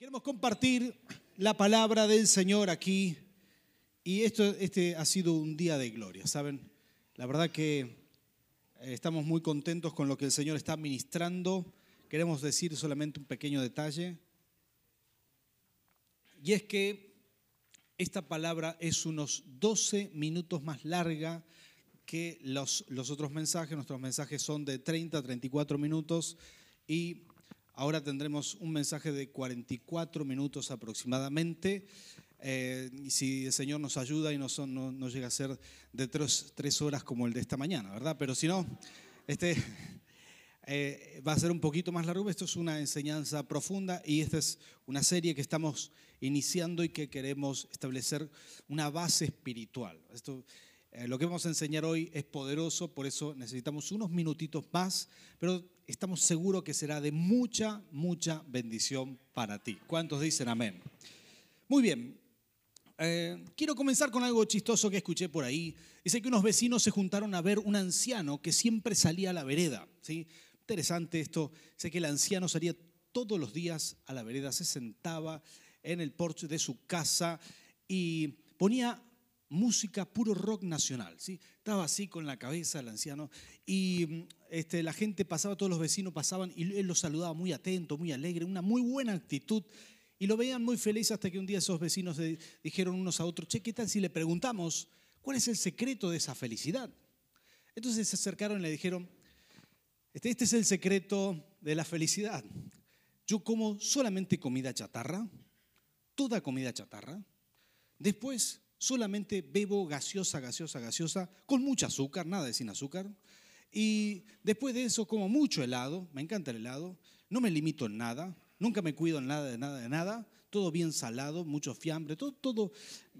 Queremos compartir la palabra del Señor aquí y esto, este ha sido un día de gloria, ¿saben? La verdad que eh, estamos muy contentos con lo que el Señor está ministrando. Queremos decir solamente un pequeño detalle y es que esta palabra es unos 12 minutos más larga que los, los otros mensajes. Nuestros mensajes son de 30 a 34 minutos y Ahora tendremos un mensaje de 44 minutos aproximadamente. Eh, si el Señor nos ayuda y no, no, llega a ser de tres, horas como el de esta mañana, ¿verdad? Pero si no, este eh, va a ser un poquito más largo. Esto es una enseñanza profunda y esta es una serie que estamos iniciando y que queremos establecer una base espiritual. Esto, eh, lo que vamos a enseñar hoy es poderoso, por eso necesitamos unos minutitos más, pero estamos seguros que será de mucha, mucha bendición para ti. ¿Cuántos dicen amén? Muy bien. Eh, quiero comenzar con algo chistoso que escuché por ahí. Dice que unos vecinos se juntaron a ver un anciano que siempre salía a la vereda. ¿sí? Interesante esto. Sé que el anciano salía todos los días a la vereda, se sentaba en el porche de su casa y ponía música puro rock nacional. ¿sí? Estaba así con la cabeza el anciano y mm, este, la gente pasaba, todos los vecinos pasaban y él los saludaba muy atento, muy alegre, una muy buena actitud. Y lo veían muy feliz hasta que un día esos vecinos dijeron unos a otros, che, ¿qué tal si le preguntamos cuál es el secreto de esa felicidad? Entonces se acercaron y le dijeron, este, este es el secreto de la felicidad. Yo como solamente comida chatarra, toda comida chatarra. Después solamente bebo gaseosa, gaseosa, gaseosa, con mucho azúcar, nada de sin azúcar. Y después de eso como mucho helado, me encanta el helado, no me limito en nada, nunca me cuido en nada de nada de nada, todo bien salado, mucho fiambre, todo, todo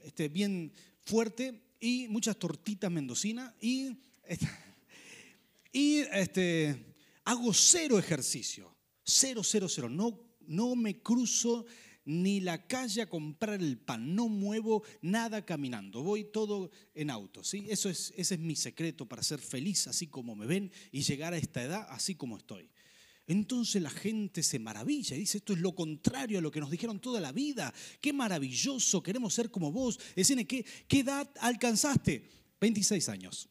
este, bien fuerte y muchas tortitas mendocinas y, y este, hago cero ejercicio, cero, cero, cero, no, no me cruzo ni la calle a comprar el pan, no muevo nada caminando, voy todo en auto. Eso es, ese es mi secreto para ser feliz así como me ven y llegar a esta edad así como estoy. Entonces la gente se maravilla y dice, esto es lo contrario a lo que nos dijeron toda la vida. Qué maravilloso, queremos ser como vos. Deciden, ¿qué, qué edad alcanzaste? 26 años.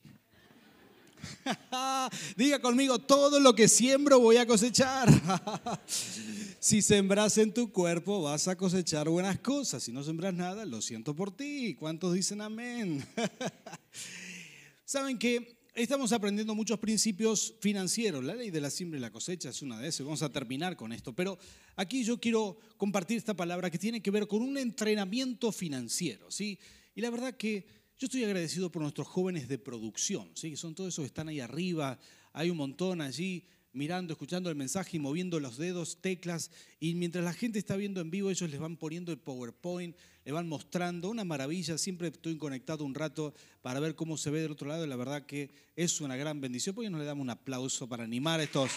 Diga conmigo, todo lo que siembro voy a cosechar. si sembras en tu cuerpo vas a cosechar buenas cosas. Si no sembras nada, lo siento por ti. ¿Cuántos dicen amén? Saben que estamos aprendiendo muchos principios financieros. La ley de la siembra y la cosecha es una de esas. Vamos a terminar con esto. Pero aquí yo quiero compartir esta palabra que tiene que ver con un entrenamiento financiero. ¿sí? Y la verdad que yo estoy agradecido por nuestros jóvenes de producción, ¿sí? son todos esos que están ahí arriba, hay un montón allí mirando, escuchando el mensaje y moviendo los dedos, teclas, y mientras la gente está viendo en vivo, ellos les van poniendo el PowerPoint, le van mostrando, una maravilla, siempre estoy conectado un rato para ver cómo se ve del otro lado, y la verdad que es una gran bendición, porque nos le damos un aplauso para animar a estos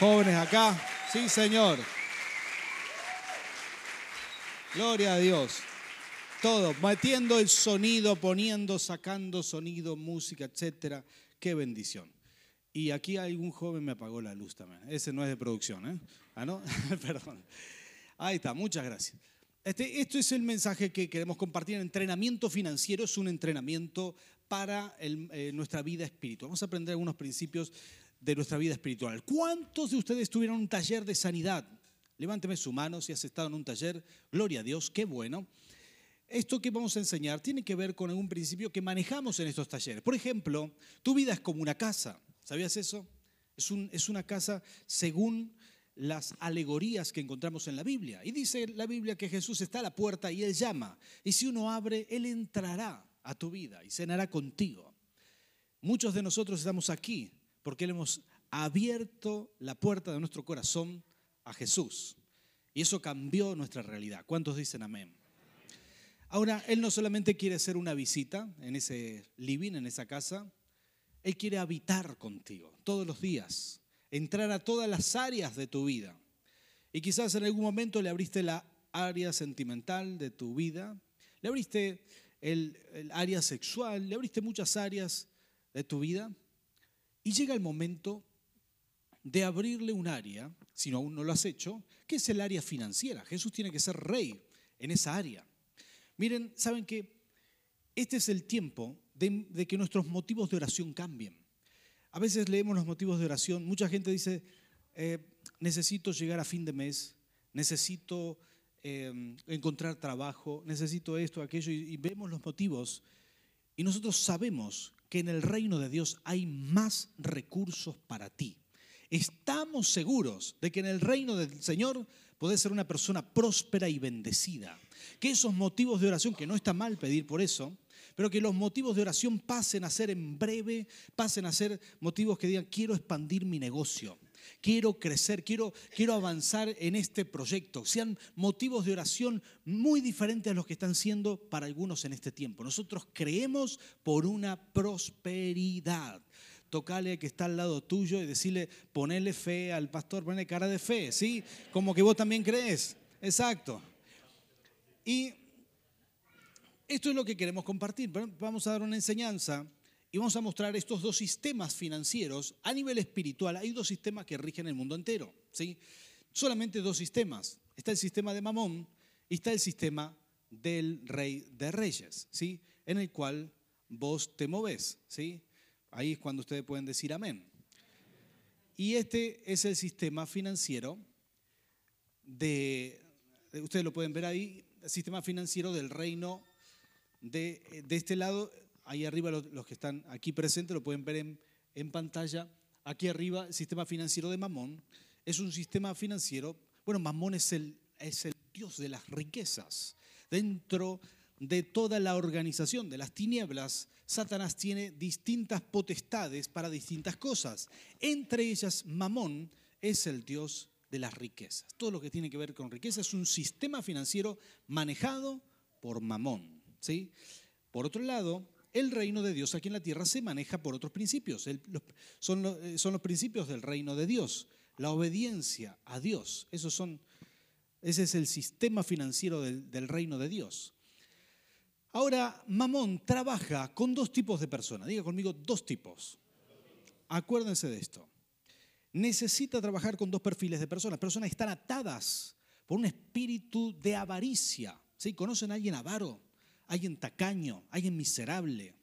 jóvenes acá. Sí, Señor. Gloria a Dios. Todo, metiendo el sonido, poniendo, sacando sonido, música, etcétera. Qué bendición. Y aquí algún joven me apagó la luz también. Ese no es de producción, ¿eh? Ah, no, perdón. Ahí está, muchas gracias. Este, esto es el mensaje que queremos compartir. Entrenamiento financiero es un entrenamiento para eh, nuestra vida espiritual. Vamos a aprender algunos principios de nuestra vida espiritual. ¿Cuántos de ustedes tuvieron un taller de sanidad? Levánteme su mano si has estado en un taller. Gloria a Dios, qué bueno. Esto que vamos a enseñar tiene que ver con algún principio que manejamos en estos talleres. Por ejemplo, tu vida es como una casa. ¿Sabías eso? Es, es una casa según las alegorías que encontramos en la Biblia. Y dice la Biblia que Jesús está a la puerta y Él llama. Y si uno abre, Él entrará a tu vida y cenará contigo. Muchos de nosotros estamos aquí porque le hemos abierto la puerta de nuestro corazón a Jesús. Y eso cambió nuestra realidad. ¿Cuántos dicen amén? Ahora, Él no solamente quiere hacer una visita en ese living, en esa casa, Él quiere habitar contigo todos los días, entrar a todas las áreas de tu vida. Y quizás en algún momento le abriste la área sentimental de tu vida, le abriste el, el área sexual, le abriste muchas áreas de tu vida. Y llega el momento de abrirle un área, si aún no lo has hecho, que es el área financiera. Jesús tiene que ser rey en esa área. Miren, saben que este es el tiempo de, que nuestros motivos de oración cambien. A veces leemos los motivos de oración, mucha gente dice, eh, necesito llegar a fin de mes, necesito em, encontrar trabajo, necesito esto, aquello, y vemos los motivos. Y nosotros sabemos que en el reino de Dios hay más recursos para ti estamos seguros de que en el reino del Señor podés ser una persona próspera y bendecida. Que esos motivos de oración, que no está mal pedir por eso, pero que los motivos de oración pasen a ser en breve, pasen a ser motivos que digan, quiero expandir mi negocio, quiero crecer, quiero, quiero avanzar en este proyecto. Sean motivos de oración muy diferentes a los que están siendo para algunos en este tiempo. Nosotros creemos por una prosperidad tocale que está al lado tuyo y decirle, ponele fe al pastor, ponele cara de fe, ¿sí? Como que vos también crees. Exacto. Y esto es lo que queremos compartir. Vamos a dar una enseñanza y vamos a mostrar estos dos sistemas financieros a nivel espiritual. Hay dos sistemas que rigen el mundo entero, ¿sí? Solamente dos sistemas. Está el sistema de Mamón y está el sistema del rey de reyes, ¿sí? En el cual vos te moves, ¿sí? Ahí es cuando ustedes pueden decir amén. Y este es el sistema financiero de, ustedes lo pueden ver ahí, sistema financiero del reino de, de este lado, ahí arriba los, que están aquí presentes lo pueden ver en, en pantalla. Aquí arriba el sistema financiero de Mamón es un sistema financiero, bueno, Mamón es el, es el dios de las riquezas. Dentro de toda la organización de las tinieblas, Satanás tiene distintas potestades para distintas cosas. Entre ellas, Mamón es el dios de las riquezas. Todo lo que tiene que ver con riqueza es un sistema financiero manejado por Mamón. ¿sí? Por otro lado, el reino de Dios aquí en la tierra se maneja por otros principios. son, eh, son, los principios del reino de Dios. La obediencia a Dios. Esos son, ese es el sistema financiero del reino de Dios. Ahora, Mamón trabaja con dos tipos de personas. Diga conmigo, dos tipos. Acuérdense de esto. Necesita trabajar con dos perfiles de personas. Personas están atadas por un espíritu de avaricia. ¿Sí? ¿Conocen a alguien avaro? Alguien tacaño, alguien miserable.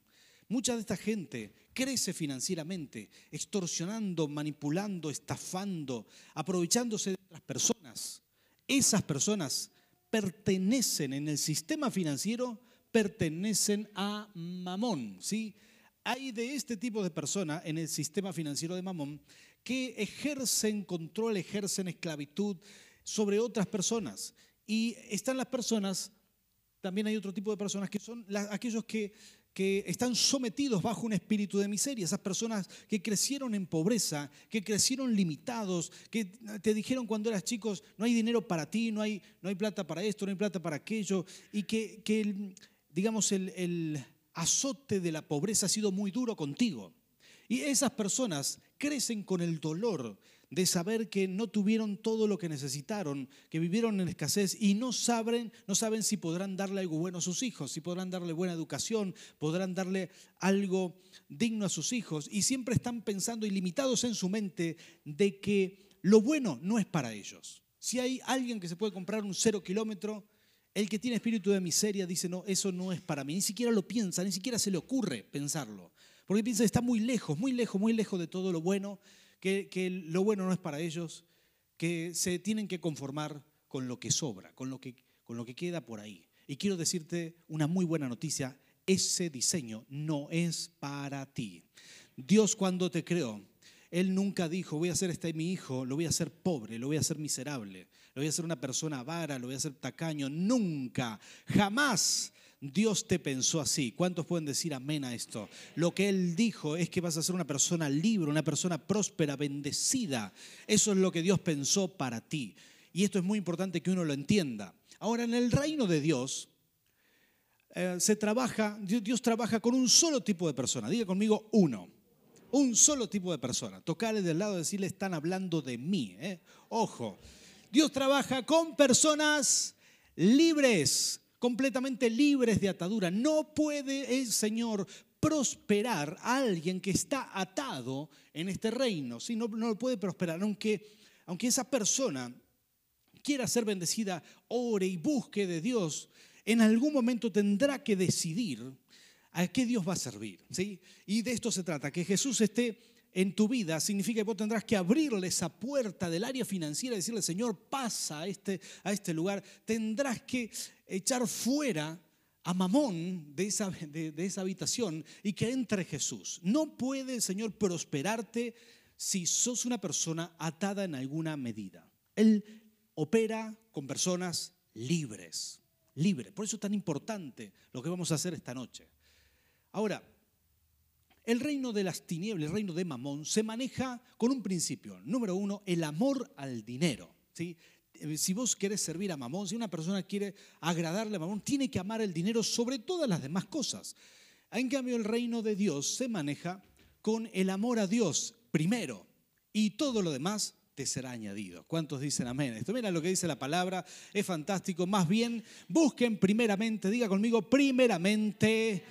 Mucha de esta gente crece financieramente, extorsionando, manipulando, estafando, aprovechándose de otras personas. Esas personas pertenecen en el sistema financiero pertenecen a Mamón. ¿sí? Hay de este tipo de personas en el sistema financiero de Mamón que ejercen control, ejercen esclavitud sobre otras personas. Y están las personas, también hay otro tipo de personas que son aquellos que, que están sometidos bajo un espíritu de miseria, esas personas que crecieron en pobreza, que crecieron limitados, que te dijeron cuando eras chicos, no hay dinero para ti, no hay, no hay plata para esto, no hay plata para aquello, y que, que digamos, el, azote de la pobreza ha sido muy duro contigo. Y esas personas crecen con el dolor de saber que no tuvieron todo lo que necesitaron, que vivieron en escasez y no saben, no saben si podrán darle algo bueno a sus hijos, si podrán darle buena educación, podrán darle algo digno a sus hijos. Y siempre están pensando ilimitados en su mente de que lo bueno no es para ellos. Si hay alguien que se puede comprar un cero kilómetro, el que tiene espíritu de miseria dice, no, eso no es para mí. Ni siquiera lo piensa, ni siquiera se le ocurre pensarlo. Porque piensa que está muy lejos, muy lejos, muy lejos de todo lo bueno, que, lo bueno no es para ellos, que se tienen que conformar con lo que sobra, con lo que, con lo que queda por ahí. Y quiero decirte una muy buena noticia, ese diseño no es para ti. Dios cuando te creó, Él nunca dijo, voy a hacer este mi hijo, lo voy a hacer pobre, lo voy a hacer miserable lo voy a hacer una persona vara, lo voy a hacer tacaño. Nunca, jamás Dios te pensó así. ¿Cuántos pueden decir amén a esto? Lo que Él dijo es que vas a ser una persona libre, una persona próspera, bendecida. Eso es lo que Dios pensó para ti. Y esto es muy importante que uno lo entienda. Ahora, en el reino de Dios, eh, se trabaja, Dios trabaja con un solo tipo de persona. Diga conmigo uno. Un solo tipo de persona. Tocarle del lado y decirle, están hablando de mí. ¿eh? Ojo. Dios trabaja con personas libres, completamente libres de atadura. No puede el Señor prosperar a alguien que está atado en este reino. ¿sí? No, no puede prosperar, aunque, aunque esa persona quiera ser bendecida, ore y busque de Dios, en algún momento tendrá que decidir a qué Dios va a servir. ¿sí? Y de esto se trata, que Jesús esté en tu vida significa que vos tendrás que abrirle esa puerta del área financiera y decirle, Señor, pasa a este, a este lugar. Tendrás que echar fuera a Mamón de esa, de, esa habitación y que entre Jesús. No puede el Señor prosperarte si sos una persona atada en alguna medida. Él opera con personas libres, libres. Por eso es tan importante lo que vamos a hacer esta noche. Ahora, el reino de las tinieblas, el reino de Mamón, se maneja con un principio. Número uno, el amor al dinero. Eh, si vos querés servir a Mamón, si una persona quiere agradarle a Mamón, tiene que amar el dinero sobre todas las demás cosas. En cambio, el reino de Dios se maneja con el amor a Dios primero y todo lo demás te será añadido. ¿Cuántos dicen amén? Esto mira lo que dice la palabra, es fantástico. Más bien, busquen primeramente, diga conmigo, primeramente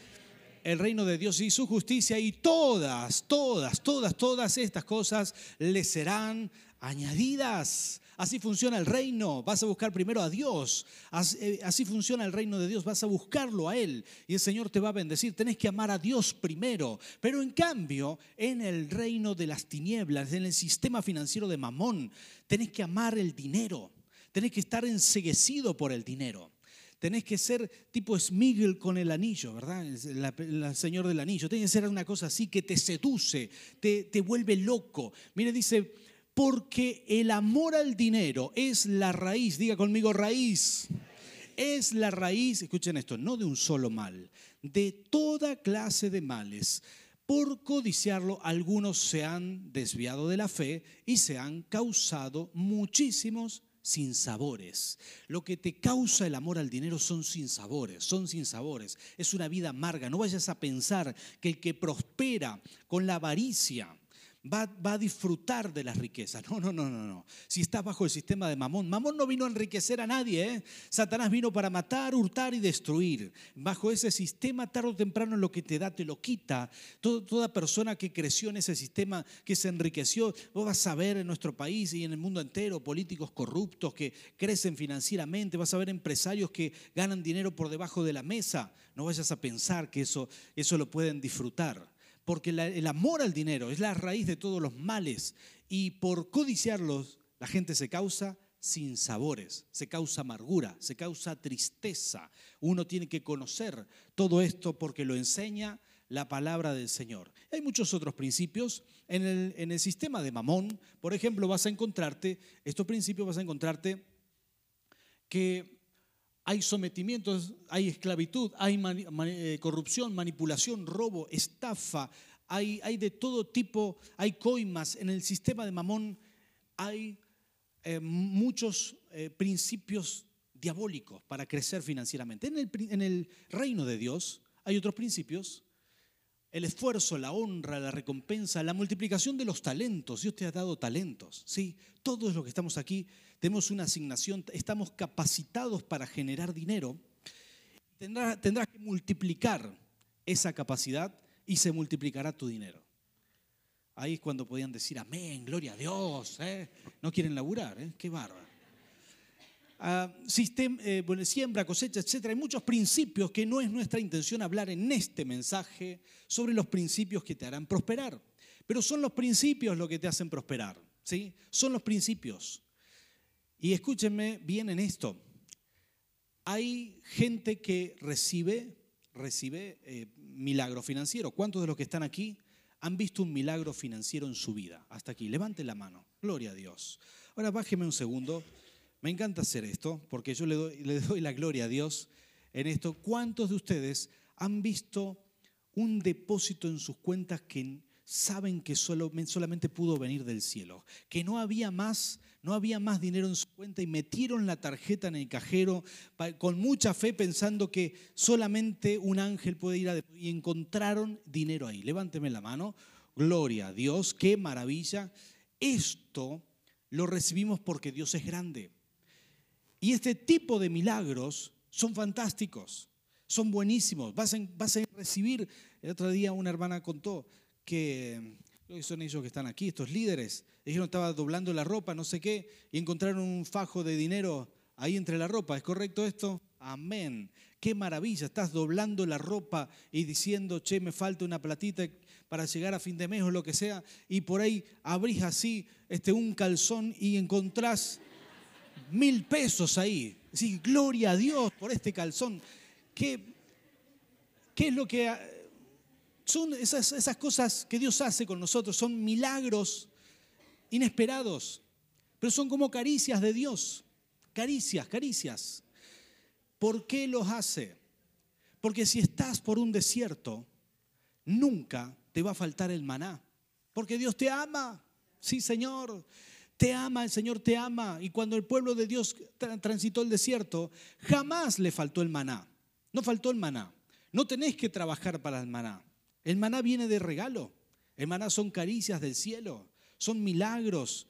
el reino de Dios y su justicia y todas, todas, todas, todas estas cosas le serán añadidas. Así funciona el reino. Vas a buscar primero a Dios. Eh, así, funciona el reino de Dios. Vas a buscarlo a Él y el Señor te va a bendecir. Tenés que amar a Dios primero. Pero en cambio, en el reino de las tinieblas, en el sistema financiero de Mamón, tenés que amar el dinero. Tenés que estar enseguecido por el dinero. Tenés que ser tipo Smigel con el anillo, ¿verdad? El, señor del anillo. Tiene que ser una cosa así que te seduce, te, te vuelve loco. Mire, dice, porque el amor al dinero es la raíz, diga conmigo raíz, es la raíz, escuchen esto, no de un solo mal, de toda clase de males. Por codiciarlo, algunos se han desviado de la fe y se han causado muchísimos sin sabores. Lo que te causa el amor al dinero son sin sabores, son sin sabores. Es una vida amarga. No vayas a pensar que el que prospera con la avaricia, va, a disfrutar de las riquezas. No, no, no, no, no. Si estás bajo el sistema de Mamón, Mamón no vino a enriquecer a nadie. ¿eh? Satanás vino para matar, hurtar y destruir. Bajo ese sistema, tarde o temprano, lo que te da te lo quita. toda persona que creció en ese sistema, que se enriqueció, vos vas a ver en nuestro país y en el mundo entero políticos corruptos que crecen financieramente, vas a ver empresarios que ganan dinero por debajo de la mesa. No vayas a pensar que eso, eso lo pueden disfrutar porque el amor al dinero es la raíz de todos los males y por codiciarlos la gente se causa sin sabores, se causa amargura, se causa tristeza. Uno tiene que conocer todo esto porque lo enseña la palabra del Señor. Hay muchos otros principios. En el, en el sistema de Mamón, por ejemplo, vas a encontrarte, estos principios vas a encontrarte que hay sometimientos, hay esclavitud, hay eh, corrupción, manipulación, robo, estafa, hay, de todo tipo, hay coimas. En el sistema de Mamón hay eh, muchos eh, principios diabólicos para crecer financieramente. En el, reino de Dios hay otros principios el esfuerzo, la honra, la recompensa, la multiplicación de los talentos. Dios te ha dado talentos, ¿sí? Todos los que estamos aquí tenemos una asignación, estamos capacitados para generar dinero. Tendrás, que multiplicar esa capacidad y se multiplicará tu dinero. Ahí es cuando podían decir, amén, gloria a Dios. ¿eh? No quieren laburar, ¿eh? qué bárbaro. sistema, eh, siembra, cosecha, etc. Hay muchos principios que no es nuestra intención hablar en este mensaje sobre los principios que te harán prosperar. Pero son los principios lo que te hacen prosperar. ¿sí? Son los principios. Y escúchenme bien en esto. Hay gente que recibe, recibe eh, milagro financiero. ¿Cuántos de los que están aquí han visto un milagro financiero en su vida? Hasta aquí, levante la mano. Gloria a Dios. Ahora bájeme un segundo. Me encanta hacer esto porque yo le doy, le doy la gloria a Dios en esto. ¿Cuántos de ustedes han visto un depósito en sus cuentas que saben que solamente pudo venir del cielo? Que no había más, no había más dinero en su cuenta y metieron la tarjeta en el cajero con mucha fe pensando que solamente un ángel puede ir a y encontraron dinero ahí. Levánteme la mano. Gloria a Dios, qué maravilla. Esto lo recibimos porque Dios es grande. Y este tipo de milagros son fantásticos. son buenísimos, vas a, vas a recibir. El otro día una hermana contó que, son ellos que están aquí, estos líderes, dijeron estaba doblando la ropa, no sé qué, y encontraron un fajo de dinero ahí entre la ropa. ¿Es correcto esto? Amén. Qué maravilla, estás doblando la ropa y diciendo, che, me falta una platita para llegar a fin de mes o lo que sea, y por ahí abrís así este, un calzón y encontrás mil pesos ahí. Sí, gloria a Dios por este calzón. ¿Qué, qué es lo que... Son esas, esas cosas que Dios hace con nosotros, son milagros inesperados, pero son como caricias de Dios. Caricias, caricias. ¿Por qué los hace? Porque si estás por un desierto, nunca te va a faltar el maná. Porque Dios te ama. Sí, Señor. Te ama, el Señor te ama. Y cuando el pueblo de Dios transitó el desierto, jamás le faltó el maná. No faltó el maná. No tenés que trabajar para el maná. El maná viene de regalo. El maná son caricias del cielo. Son milagros.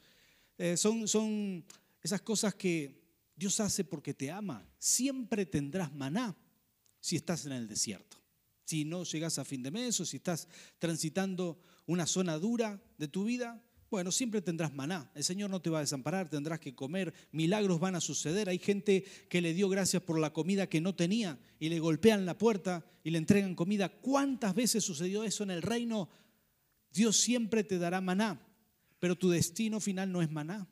Eh, son, son esas cosas que Dios hace porque te ama. Siempre tendrás maná si estás en el desierto. Si no llegas a fin de mes o si estás transitando una zona dura de tu vida, bueno, siempre tendrás maná. El Señor no te va a desamparar, tendrás que comer, milagros van a suceder. Hay gente que le dio gracias por la comida que no tenía y le golpean la puerta y le entregan comida. ¿Cuántas veces sucedió eso en el reino? Dios siempre te dará maná, pero tu destino final no es maná.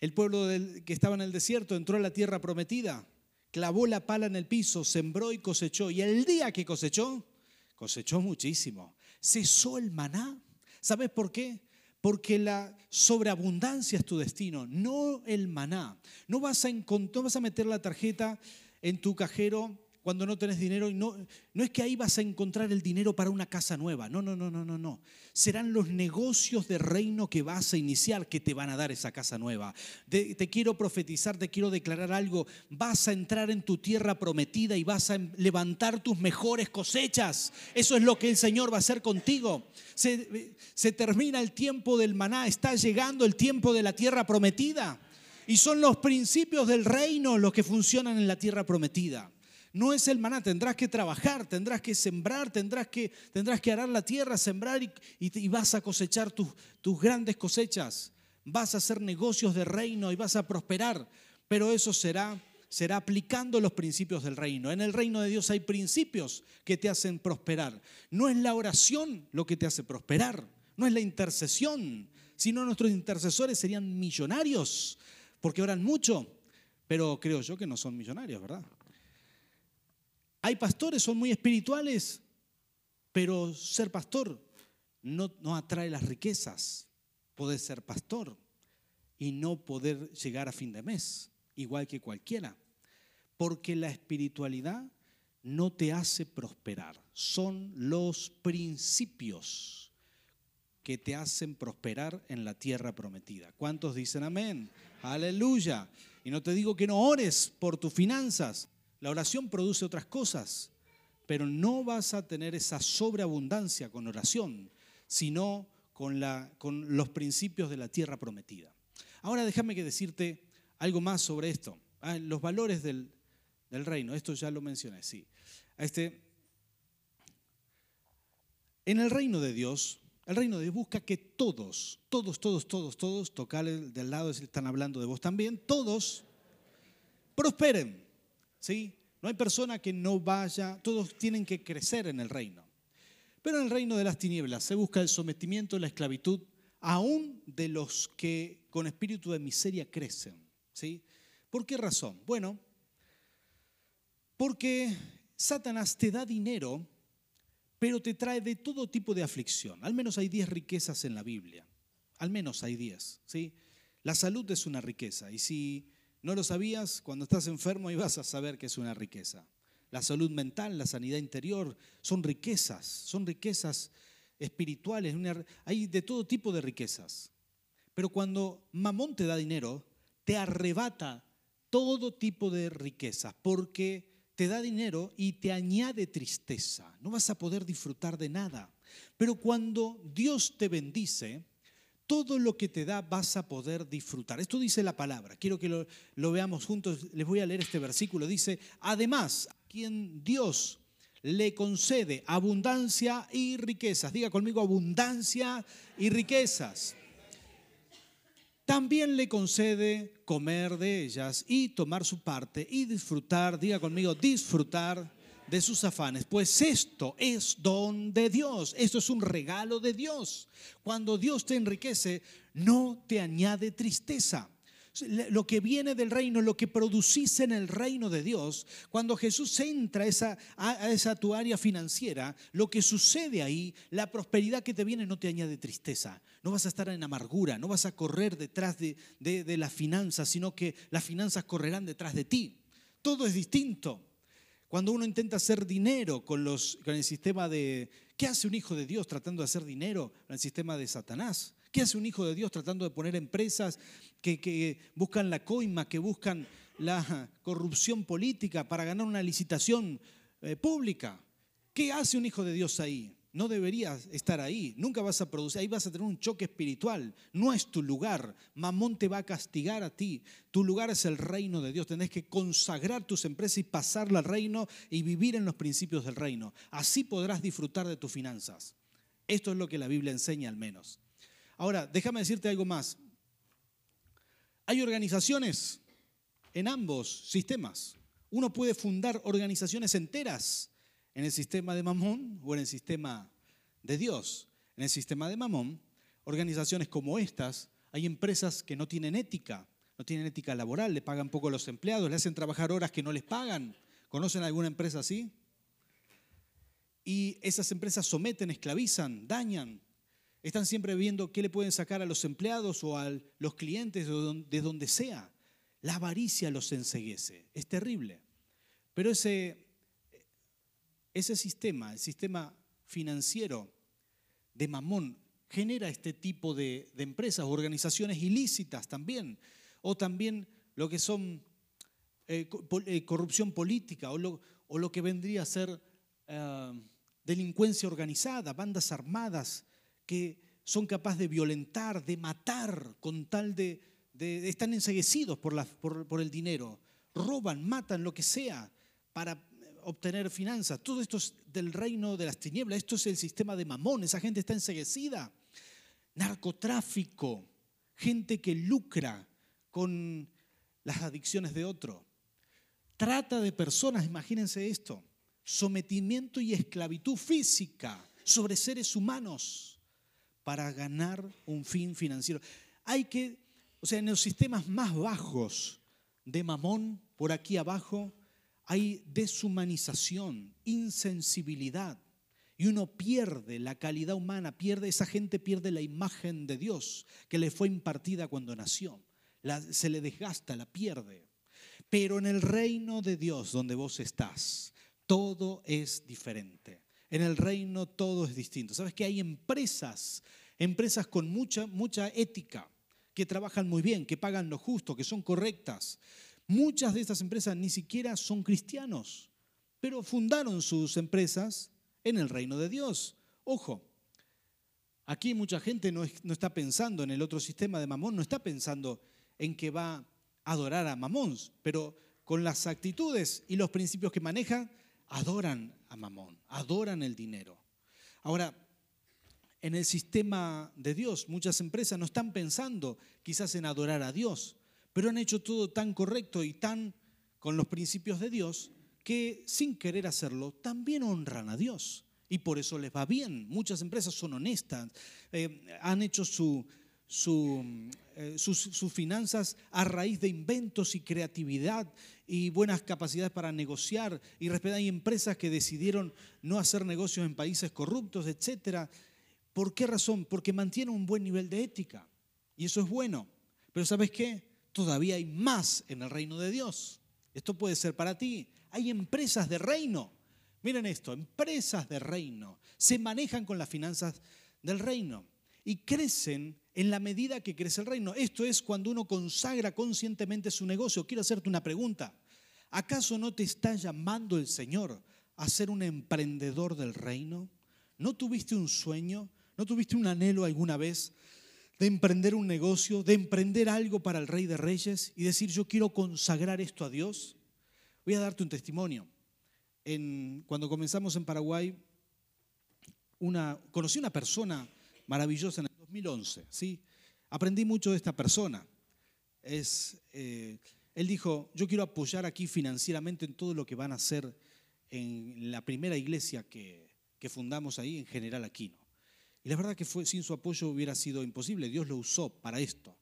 El pueblo que estaba en el desierto entró a la tierra prometida, clavó la pala en el piso, sembró y cosechó. Y el día que cosechó, cosechó muchísimo. Cesó el maná. ¿Sabes por qué? Porque la sobreabundancia es tu destino, no el maná. No vas a, no vas a meter la tarjeta en tu cajero cuando no tenés dinero. No, es que ahí vas a encontrar el dinero para una casa nueva. No, no, no, no, no, no. Serán los negocios de reino que vas a iniciar que te van a dar esa casa nueva. te quiero profetizar, te quiero declarar algo. Vas a entrar en tu tierra prometida y vas a levantar tus mejores cosechas. Eso es lo que el Señor va a hacer contigo. Se termina el tiempo del maná, está llegando el tiempo de la tierra prometida. Y son los principios del reino los que funcionan en la tierra prometida. No es el maná, tendrás que trabajar, tendrás que sembrar, tendrás que, tendrás que arar la tierra, sembrar y, vas a cosechar tus, tus grandes cosechas. Vas a hacer negocios de reino y vas a prosperar, pero eso será será aplicando los principios del reino. En el reino de Dios hay principios que te hacen prosperar. No es la oración lo que te hace prosperar, no es la intercesión, sino nuestros intercesores serían millonarios, porque oran mucho, pero creo yo que no son millonarios, ¿verdad? Hay pastores, son muy espirituales, pero ser pastor no, no atrae las riquezas. Puedes ser pastor y no poder llegar a fin de mes, igual que cualquiera. Porque la espiritualidad no te hace prosperar. Son los principios que te hacen prosperar en la tierra prometida. ¿Cuántos dicen amén? Aleluya. Y no te digo que no ores por tus finanzas, la oración produce otras cosas, pero no vas a tener esa sobreabundancia con oración, sino con, la, con los principios de la tierra prometida. Ahora déjame que decirte algo más sobre esto. Ah, los valores del, reino, esto ya lo mencioné, sí. Este, en el reino de Dios, el reino de Dios busca que todos, todos, todos, todos, todos, tocarle del lado, están hablando de vos también, todos prosperen. ¿Sí? No hay persona que no vaya, todos tienen que crecer en el reino. Pero en el reino de las tinieblas se busca el sometimiento, la esclavitud, aún de los que con espíritu de miseria crecen. ¿sí? ¿Por qué razón? Bueno, porque Satanás te da dinero, pero te trae de todo tipo de aflicción. Al menos hay 10 riquezas en la Biblia. Al menos hay 10. ¿sí? La salud es una riqueza. Y si no lo sabías, cuando estás enfermo y vas a saber que es una riqueza. La salud mental, la sanidad interior, son riquezas, son riquezas espirituales, hay de todo tipo de riquezas. Pero cuando Mamón te da dinero, te arrebata todo tipo de riquezas, porque te da dinero y te añade tristeza. No vas a poder disfrutar de nada. Pero cuando Dios te bendice, todo lo que te da vas a poder disfrutar. Esto dice la palabra. Quiero que lo, veamos juntos. Les voy a leer este versículo. Dice, además, quien Dios le concede abundancia y riquezas. Diga conmigo abundancia y riquezas. También le concede comer de ellas y tomar su parte y disfrutar, diga conmigo, disfrutar de sus afanes. Pues esto es don de Dios, esto es un regalo de Dios. Cuando Dios te enriquece, no te añade tristeza lo que viene del reino, lo que producís en el reino de Dios, cuando Jesús entra a esa, a esa tu área financiera, lo que sucede ahí, la prosperidad que te viene no te añade tristeza. No vas a estar en amargura, no vas a correr detrás de, de, las finanzas, sino que las finanzas correrán detrás de ti. Todo es distinto. Cuando uno intenta hacer dinero con, los, con el sistema de... ¿Qué hace un hijo de Dios tratando de hacer dinero en el sistema de Satanás? ¿Qué hace un hijo de Dios tratando de poner empresas que, buscan la coima, que buscan la corrupción política para ganar una licitación eh, pública? ¿Qué hace un hijo de Dios ahí? No deberías estar ahí, nunca vas a producir, ahí vas a tener un choque espiritual, no es tu lugar, Mamón te va a castigar a ti, tu lugar es el reino de Dios, tenés que consagrar tus empresas y pasarla al reino y vivir en los principios del reino, así podrás disfrutar de tus finanzas. Esto es lo que la Biblia enseña al menos. Ahora, déjame decirte algo más. Hay organizaciones en ambos sistemas. Uno puede fundar organizaciones enteras en el sistema de Mamón o en el sistema de Dios. En el sistema de Mamón, organizaciones como estas, hay empresas que no tienen ética, no tienen ética laboral, le pagan poco a los empleados, le hacen trabajar horas que no les pagan. ¿Conocen alguna empresa así? Y esas empresas someten, esclavizan, dañan, están siempre viendo qué le pueden sacar a los empleados o a los clientes de donde sea. La avaricia los enseguece. Es terrible. Pero ese, ese sistema, el sistema financiero de Mamón, genera este tipo de, empresas, organizaciones ilícitas también, o también lo que son eh, eh, corrupción política, o lo, que vendría a ser eh, delincuencia organizada, bandas armadas que son capaces de violentar, de matar, con tal de, están enseguecidos por, por, el dinero, roban, matan, lo que sea, para obtener finanzas. Todo esto es del reino de las tinieblas, esto es el sistema de mamón, esa gente está enseguecida. Narcotráfico, gente que lucra con las adicciones de otro. Trata de personas, imagínense esto, sometimiento y esclavitud física sobre seres humanos para ganar un fin financiero. Hay que, o sea, en los sistemas más bajos de mamón, por aquí abajo, hay deshumanización, insensibilidad. Y uno pierde la calidad humana, pierde, esa gente pierde la imagen de Dios que le fue impartida cuando nació. se le desgasta, la pierde. Pero en el reino de Dios donde vos estás, todo es diferente. En el reino todo es distinto. ¿Sabes que hay empresas, empresas con mucha, mucha ética, que trabajan muy bien, que pagan lo justo, que son correctas? Muchas de estas empresas ni siquiera son cristianos, pero fundaron sus empresas en el reino de Dios. Ojo, aquí mucha gente no, está pensando en el otro sistema de Mamón, no está pensando en que va a adorar a Mamón, pero con las actitudes y los principios que maneja, adoran a Mamón, adoran el dinero. Ahora, en el sistema de Dios, muchas empresas no están pensando quizás en adorar a Dios, pero han hecho todo tan correcto y tan con los principios de Dios que sin querer hacerlo también honran a Dios. Y por eso les va bien. Muchas empresas son honestas, eh, han hecho eh, sus, finanzas a raíz de inventos y creatividad y buenas capacidades para negociar. Y hay empresas que decidieron no hacer negocios en países corruptos, etc. ¿Por qué razón? Porque mantienen un buen nivel de ética. Y eso es bueno. Pero ¿sabes qué? Todavía hay más en el reino de Dios. Esto puede ser para ti. Hay empresas de reino. Miren esto, empresas de reino. Se manejan con las finanzas del reino y crecen en la medida que crece el reino. Esto es cuando uno consagra conscientemente su negocio. Quiero hacerte una pregunta. ¿Acaso no te está llamando el Señor a ser un emprendedor del reino? ¿No tuviste un sueño? ¿No tuviste un anhelo alguna vez de emprender un negocio, de emprender algo para el Rey de Reyes y decir yo quiero consagrar esto a Dios? Voy a darte un testimonio. cuando comenzamos en Paraguay, una, conocí una persona maravillosa en el 2011. ¿sí? Aprendí mucho de esta persona. Es, eh, él dijo, yo quiero apoyar aquí financieramente en todo lo que van a hacer en la primera iglesia que, que fundamos ahí, en General Aquino. Y la verdad que fue, sin su apoyo hubiera sido imposible. Dios lo usó para esto.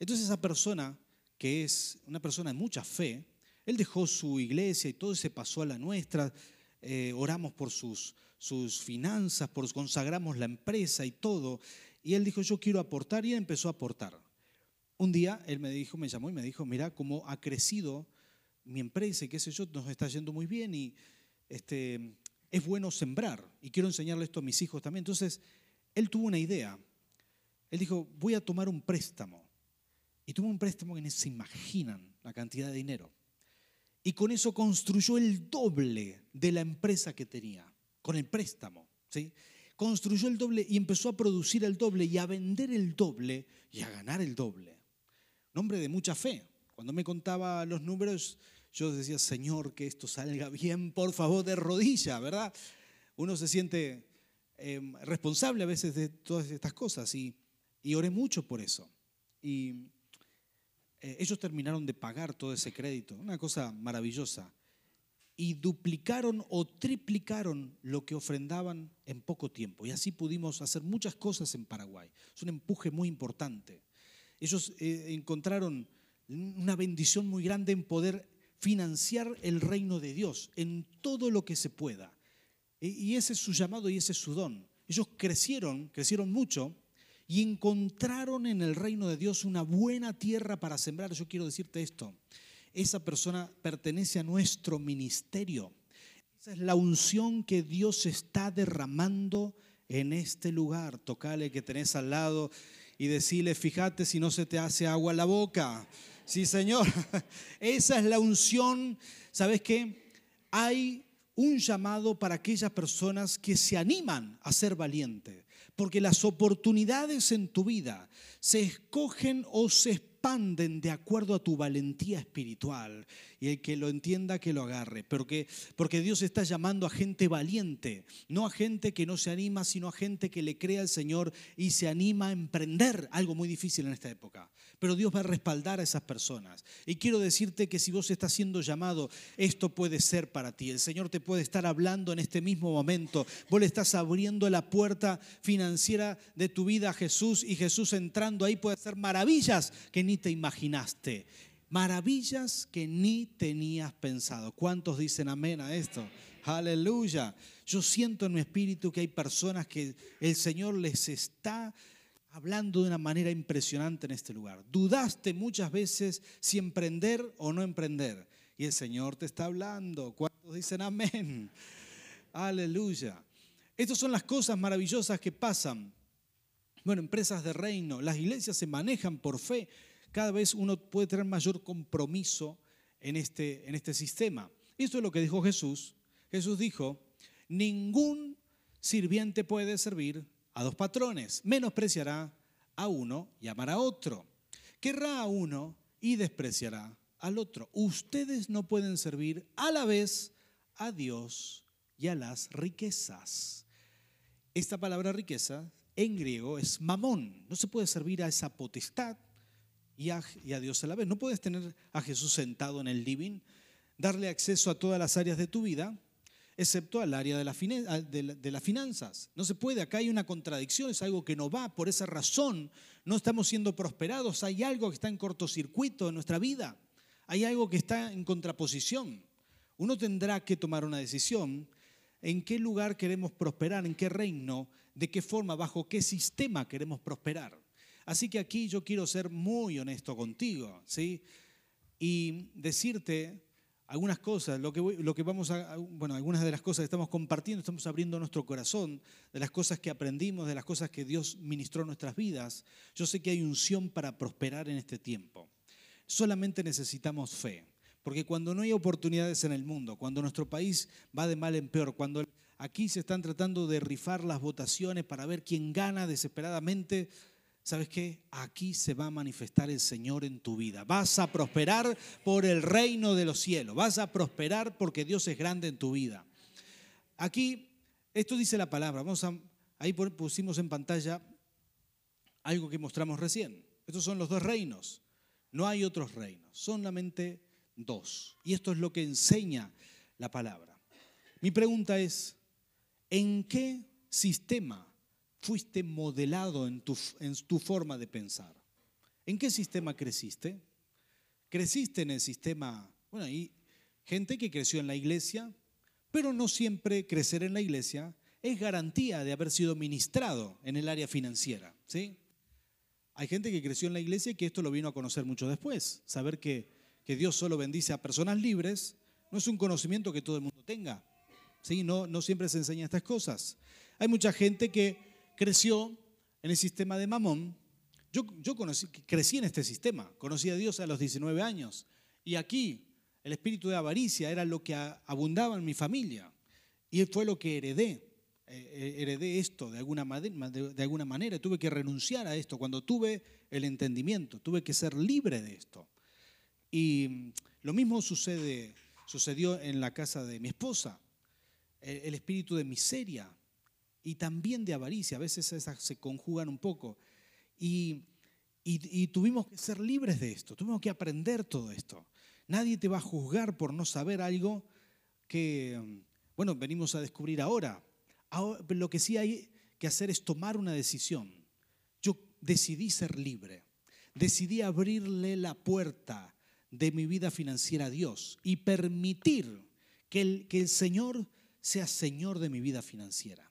Entonces esa persona, que es una persona de mucha fe, él dejó su iglesia y todo se pasó a la nuestra. Eh, oramos por sus, sus finanzas, por, consagramos la empresa y todo. Y él dijo, yo quiero aportar y él empezó a aportar. Un día él me dijo, me llamó y me dijo, mira cómo ha crecido mi empresa y qué sé yo, nos está yendo muy bien y este, es bueno sembrar y quiero enseñarle esto a mis hijos también. Entonces, él tuvo una idea. Él dijo, voy a tomar un préstamo. Y tuvo un préstamo que ni se imaginan la cantidad de dinero. Y con eso construyó el doble de la empresa que tenía, con el préstamo. ¿sí? Construyó el doble y empezó a producir el doble y a vender el doble y a ganar el doble. Un hombre de mucha fe. Cuando me contaba los números, yo decía, Señor, que esto salga bien, por favor, de rodilla, ¿verdad? Uno se siente Em, responsable a veces de todas estas cosas y, y oré mucho por eso. Y eh, ellos terminaron de pagar todo ese crédito, una cosa maravillosa. Y duplicaron o triplicaron lo que ofrendaban en poco tiempo. Y así pudimos hacer muchas cosas en Paraguay. Es un empuje muy importante. Ellos eh, encontraron una bendición muy grande en poder financiar el reino de Dios en todo lo que se pueda. Y ese es su llamado y ese es su don. Ellos crecieron, crecieron mucho y encontraron en el reino de Dios una buena tierra para sembrar. Yo quiero decirte esto, esa persona pertenece a nuestro ministerio. Esa es la unción que Dios está derramando en este lugar. Tocale que tenés al lado y decirle, fíjate si no se te hace agua la boca. Sí, Señor. Esa es la unción. ¿Sabes qué? Hay un llamado para aquellas personas que se animan a ser valientes, porque las oportunidades en tu vida se escogen o se expanden de acuerdo a tu valentía espiritual. Y el que lo entienda, que lo agarre. Porque, porque Dios está llamando a gente valiente, no a gente que no se anima, sino a gente que le crea al Señor y se anima a emprender algo muy difícil en esta época. Pero Dios va a respaldar a esas personas. Y quiero decirte que si vos estás siendo llamado, esto puede ser para ti. El Señor te puede estar hablando en este mismo momento. Vos le estás abriendo la puerta financiera de tu vida a Jesús y Jesús entrando ahí puede hacer maravillas que ni te imaginaste. Maravillas que ni tenías pensado. ¿Cuántos dicen amén a esto? Aleluya. Yo siento en mi espíritu que hay personas que el Señor les está hablando de una manera impresionante en este lugar. Dudaste muchas veces si emprender o no emprender. Y el Señor te está hablando. ¿Cuántos dicen amén? Aleluya. Estas son las cosas maravillosas que pasan. Bueno, empresas de reino, las iglesias se manejan por fe cada vez uno puede tener mayor compromiso en este, en este sistema. Esto es lo que dijo Jesús. Jesús dijo, ningún sirviente puede servir a dos patrones. Menospreciará a uno y amará a otro. Querrá a uno y despreciará al otro. Ustedes no pueden servir a la vez a Dios y a las riquezas. Esta palabra riqueza en griego es mamón. No se puede servir a esa potestad y a, Dios a la vez. No puedes tener a Jesús sentado en el living, darle acceso a todas las áreas de tu vida, excepto al área de, de, las finanzas. No se puede, acá hay una contradicción, es algo que no va, por esa razón no estamos siendo prosperados, hay algo que está en cortocircuito en nuestra vida, hay algo que está en contraposición. Uno tendrá que tomar una decisión en qué lugar queremos prosperar, en qué reino, de qué forma, bajo qué sistema queremos prosperar. Así que aquí yo quiero ser muy honesto contigo, ¿sí? Y decirte algunas cosas, lo que, lo que vamos a, bueno, algunas de las cosas que estamos compartiendo, estamos abriendo nuestro corazón, de las cosas que aprendimos, de las cosas que Dios ministró en nuestras vidas. Yo sé que hay unción para prosperar en este tiempo. Solamente necesitamos fe, porque cuando no hay oportunidades en el mundo, cuando nuestro país va de mal en peor, cuando aquí se están tratando de rifar las votaciones para ver quién gana desesperadamente, ¿sabes qué? Aquí se va a manifestar el Señor en tu vida. Vas a prosperar por el reino de los cielos. Vas a prosperar porque Dios es grande en tu vida. Aquí, esto dice la palabra. Vamos a, ahí pusimos en pantalla algo que mostramos recién. Estos son los dos reinos. No hay otros reinos, solamente dos. Y esto es lo que enseña la palabra. Mi pregunta es, ¿en qué sistema fuiste modelado en tu, en tu forma de pensar? ¿En qué sistema creciste? ¿Creciste en el sistema, bueno, hay gente que creció en la iglesia, pero no siempre crecer en la iglesia es garantía de haber sido ministrado en el área financiera, ¿sí? Hay gente que creció en la iglesia y que esto lo vino a conocer mucho después. Saber que, que Dios solo bendice a personas libres no es un conocimiento que todo el mundo tenga. ¿sí? No, no siempre se enseñan estas cosas. Hay mucha gente que creció en el sistema de Mamón. Yo, yo conocí, crecí en este sistema, conocí a Dios a los 19 años. Y aquí el espíritu de avaricia era lo que abundaba en mi familia. Y fue lo que heredé. Eh, eh, heredé esto de alguna, de alguna manera, tuve que renunciar a esto cuando tuve el entendimiento, tuve que ser libre de esto. Y lo mismo sucede, sucedió en la casa de mi esposa, el, espíritu de miseria y también de avaricia, a veces esas se conjugan un poco. Y, y tuvimos que ser libres de esto, tuvimos que aprender todo esto. Nadie te va a juzgar por no saber algo que, bueno, venimos a descubrir ahora lo que sí hay que hacer es tomar una decisión. Yo decidí ser libre, decidí abrirle la puerta de mi vida financiera a Dios y permitir que el, que el Señor sea Señor de mi vida financiera.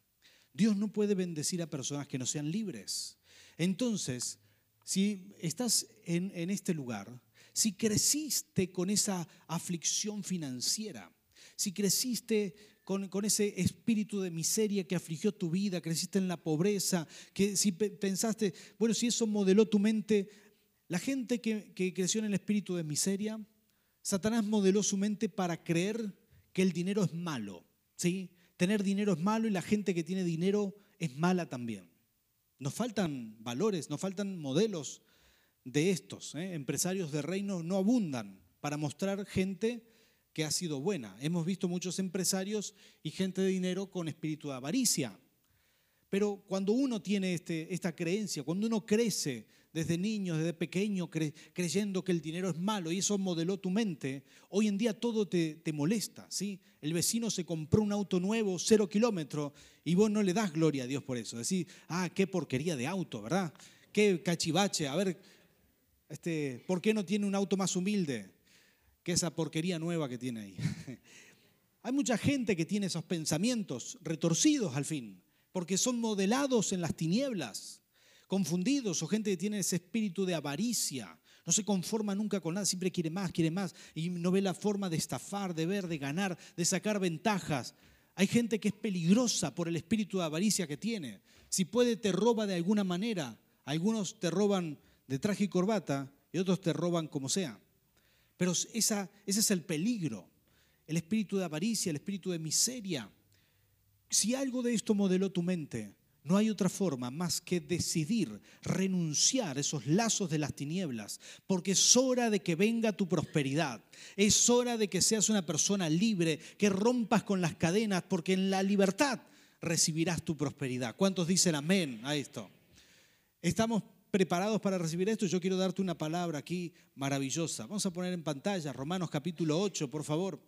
Dios no puede bendecir a personas que no sean libres. Entonces, si estás en, este lugar, si creciste con esa aflicción financiera, si creciste con, ese espíritu de miseria que afligió tu vida, creciste en la pobreza, que si pensaste, bueno, si eso modeló tu mente, la gente que creció en el espíritu de miseria, Satanás modeló su mente para creer que el dinero es malo, ¿sí? Tener dinero es malo y la gente que tiene dinero es mala también. Nos faltan valores, nos faltan modelos de estos. ¿eh? Empresarios de reino no abundan para mostrar gente que ha sido buena. Hemos visto muchos empresarios y gente de dinero con espíritu de avaricia. Pero cuando uno tiene este, esta creencia, cuando uno crece desde niño, desde pequeño, creyendo que el dinero es malo y eso modeló tu mente, hoy en día todo te, molesta. ¿sí? El vecino se compró un auto nuevo, cero kilómetros, y vos no le das gloria a Dios por eso. Decís, ah, qué porquería de auto, ¿verdad? Qué cachivache, a ver, este, ¿por qué no tiene un auto más humilde? que esa porquería nueva que tiene ahí. Hay mucha gente que tiene esos pensamientos retorcidos al fin, porque son modelados en las tinieblas, confundidos, o gente que tiene ese espíritu de avaricia, no se conforma nunca con nada, siempre quiere más, quiere más, y no ve la forma de estafar, de ver, de ganar, de sacar ventajas. Hay gente que es peligrosa por el espíritu de avaricia que tiene. Si puede, te roba de alguna manera. Algunos te roban de traje y corbata y otros te roban como sea. Pero esa, ese es el peligro, el espíritu de avaricia, el espíritu de miseria. Si algo de esto modeló tu mente, no hay otra forma más que decidir renunciar a esos lazos de las tinieblas, porque es hora de que venga tu prosperidad, es hora de que seas una persona libre, que rompas con las cadenas, porque en la libertad recibirás tu prosperidad. ¿Cuántos dicen amén a esto? Estamos preparados para recibir esto, yo quiero darte una palabra aquí maravillosa. Vamos a poner en pantalla Romanos capítulo 8, por favor.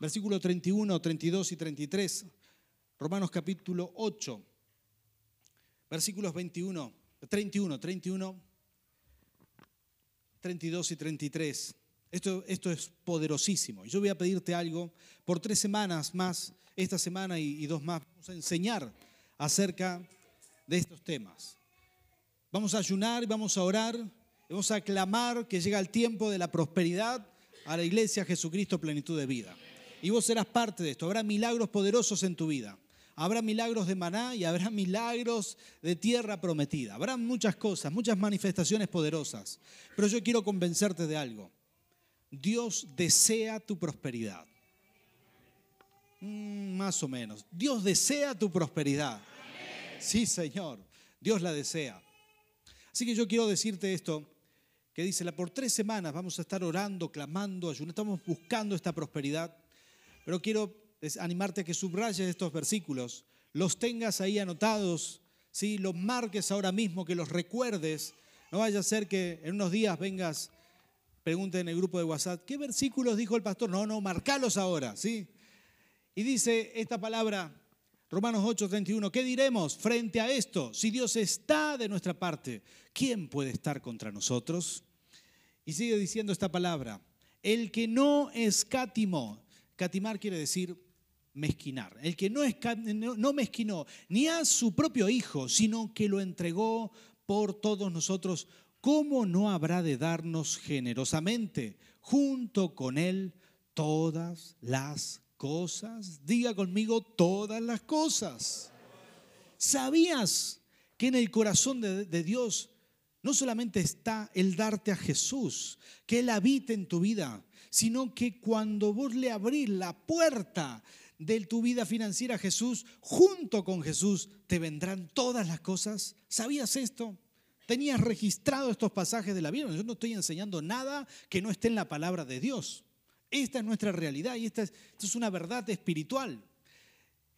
Versículo 31, 32 y 33. Romanos capítulo 8, versículos 21, 31, 31, 32 y 33. Esto, esto es poderosísimo. Yo voy a pedirte algo. Por tres semanas más, esta semana y, y dos más, vamos a enseñar acerca de estos temas. Vamos a ayunar, vamos a orar, vamos a clamar que llega el tiempo de la prosperidad a la iglesia Jesucristo plenitud de vida. Y vos serás parte de esto. Habrá milagros poderosos en tu vida. Habrá milagros de maná y habrá milagros de tierra prometida. Habrá muchas cosas, muchas manifestaciones poderosas. Pero yo quiero convencerte de algo. Dios desea tu prosperidad. Mm, más o menos. Dios desea tu prosperidad. Sí, Señor. Dios la desea. Así que yo quiero decirte esto, que dice, por tres semanas vamos a estar orando, clamando, ayunando, estamos buscando esta prosperidad, pero quiero animarte a que subrayes estos versículos, los tengas ahí anotados, ¿sí? los marques ahora mismo, que los recuerdes, no vaya a ser que en unos días vengas, pregunte en el grupo de WhatsApp, ¿qué versículos dijo el pastor? No, no, marcalos ahora, ¿sí? Y dice esta palabra, Romanos 8:31, ¿qué diremos frente a esto? Si Dios está de nuestra parte, ¿quién puede estar contra nosotros? Y sigue diciendo esta palabra, el que no escatimó, catimar quiere decir mezquinar, el que no, no mezquinó ni a su propio hijo, sino que lo entregó por todos nosotros, ¿cómo no habrá de darnos generosamente junto con él todas las cosas. Diga conmigo todas las cosas. ¿Sabías que en el corazón de, Dios no solamente está el darte a Jesús, que Él habite en tu vida, sino que cuando vos le abrís la puerta de tu vida financiera a Jesús, junto con Jesús te vendrán todas las cosas. ¿Sabías esto? ¿Tenías registrado estos pasajes de la Biblia? Yo no estoy enseñando nada que no esté en la palabra de Dios. Esta es nuestra realidad y esta es, una verdad espiritual.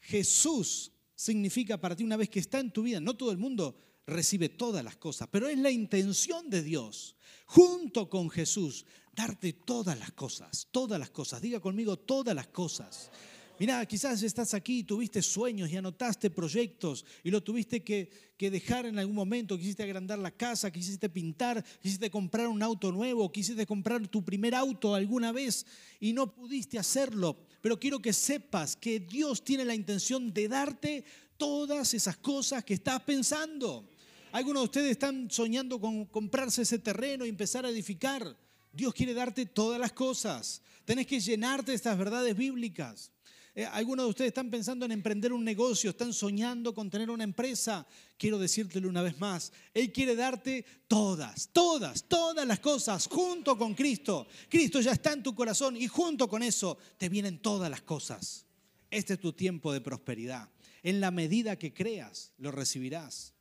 Jesús significa para ti una vez que está en tu vida, no todo el mundo recibe todas las cosas, pero es la intención de Dios, junto con Jesús, darte todas las cosas, todas las cosas. Diga conmigo todas las cosas. Mira, quizás estás aquí, tuviste sueños y anotaste proyectos y lo tuviste que, dejar en algún momento, quisiste agrandar la casa, quisiste pintar, quisiste comprar un auto nuevo, quisiste comprar tu primer auto alguna vez y no pudiste hacerlo. Pero quiero que sepas que Dios tiene la intención de darte todas esas cosas que estás pensando. Algunos de ustedes están soñando con comprarse ese terreno y empezar a edificar. Dios quiere darte todas las cosas. Tenés que llenarte de estas verdades bíblicas. Eh, algunos de ustedes están pensando en emprender un negocio, están soñando con tener una empresa. Quiero decírtelo una vez más, Él quiere darte todas, todas, todas las cosas junto con Cristo. Cristo ya está en tu corazón y junto con eso te vienen todas las cosas. Este es tu tiempo de prosperidad. En la medida que creas, lo recibirás.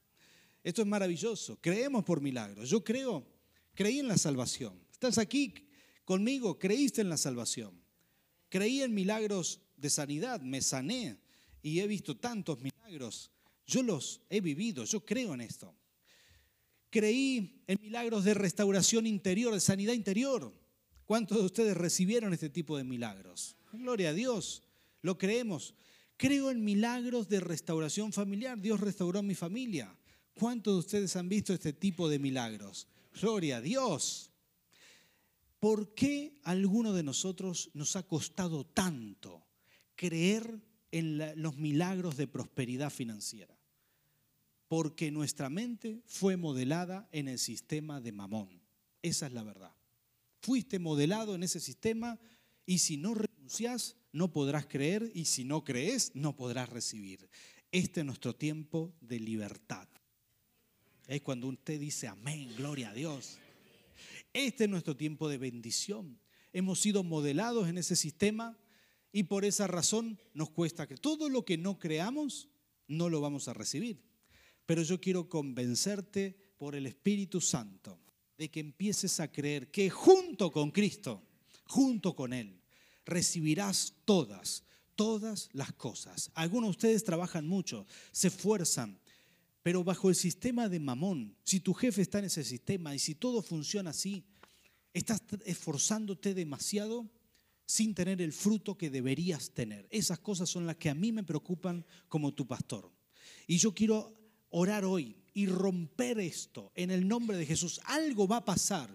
Esto es maravilloso. Creemos por milagros. Yo creo, creí en la salvación. Estás aquí conmigo, creíste en la salvación. Creí en milagros de sanidad, me sané y he visto tantos milagros. Yo los he vivido, yo creo en esto. Creí en milagros de restauración interior, de sanidad interior. ¿Cuántos de ustedes recibieron este tipo de milagros? Gloria a Dios, lo creemos. Creo en milagros de restauración familiar. Dios restauró mi familia. ¿Cuántos de ustedes han visto este tipo de milagros? Gloria a Dios. ¿Por qué alguno de nosotros nos ha costado tanto creer en los milagros de prosperidad financiera, porque nuestra mente fue modelada en el sistema de Mamón. Esa es la verdad. Fuiste modelado en ese sistema y si no renuncias, no podrás creer y si no crees, no podrás recibir. Este es nuestro tiempo de libertad. Es cuando usted dice amén, gloria a Dios. Este es nuestro tiempo de bendición. Hemos sido modelados en ese sistema y por esa razón nos cuesta que todo lo que no creamos no lo vamos a recibir. Pero yo quiero convencerte por el Espíritu Santo de que empieces a creer que junto con Cristo, junto con Él, recibirás todas, todas las cosas. Algunos de ustedes trabajan mucho, se esfuerzan, pero bajo el sistema de mamón, si tu jefe está en ese sistema y si todo funciona así, estás esforzándote demasiado sin tener el fruto que deberías tener. Esas cosas son las que a mí me preocupan como tu pastor. Y yo quiero orar hoy y romper esto en el nombre de Jesús. Algo va a pasar,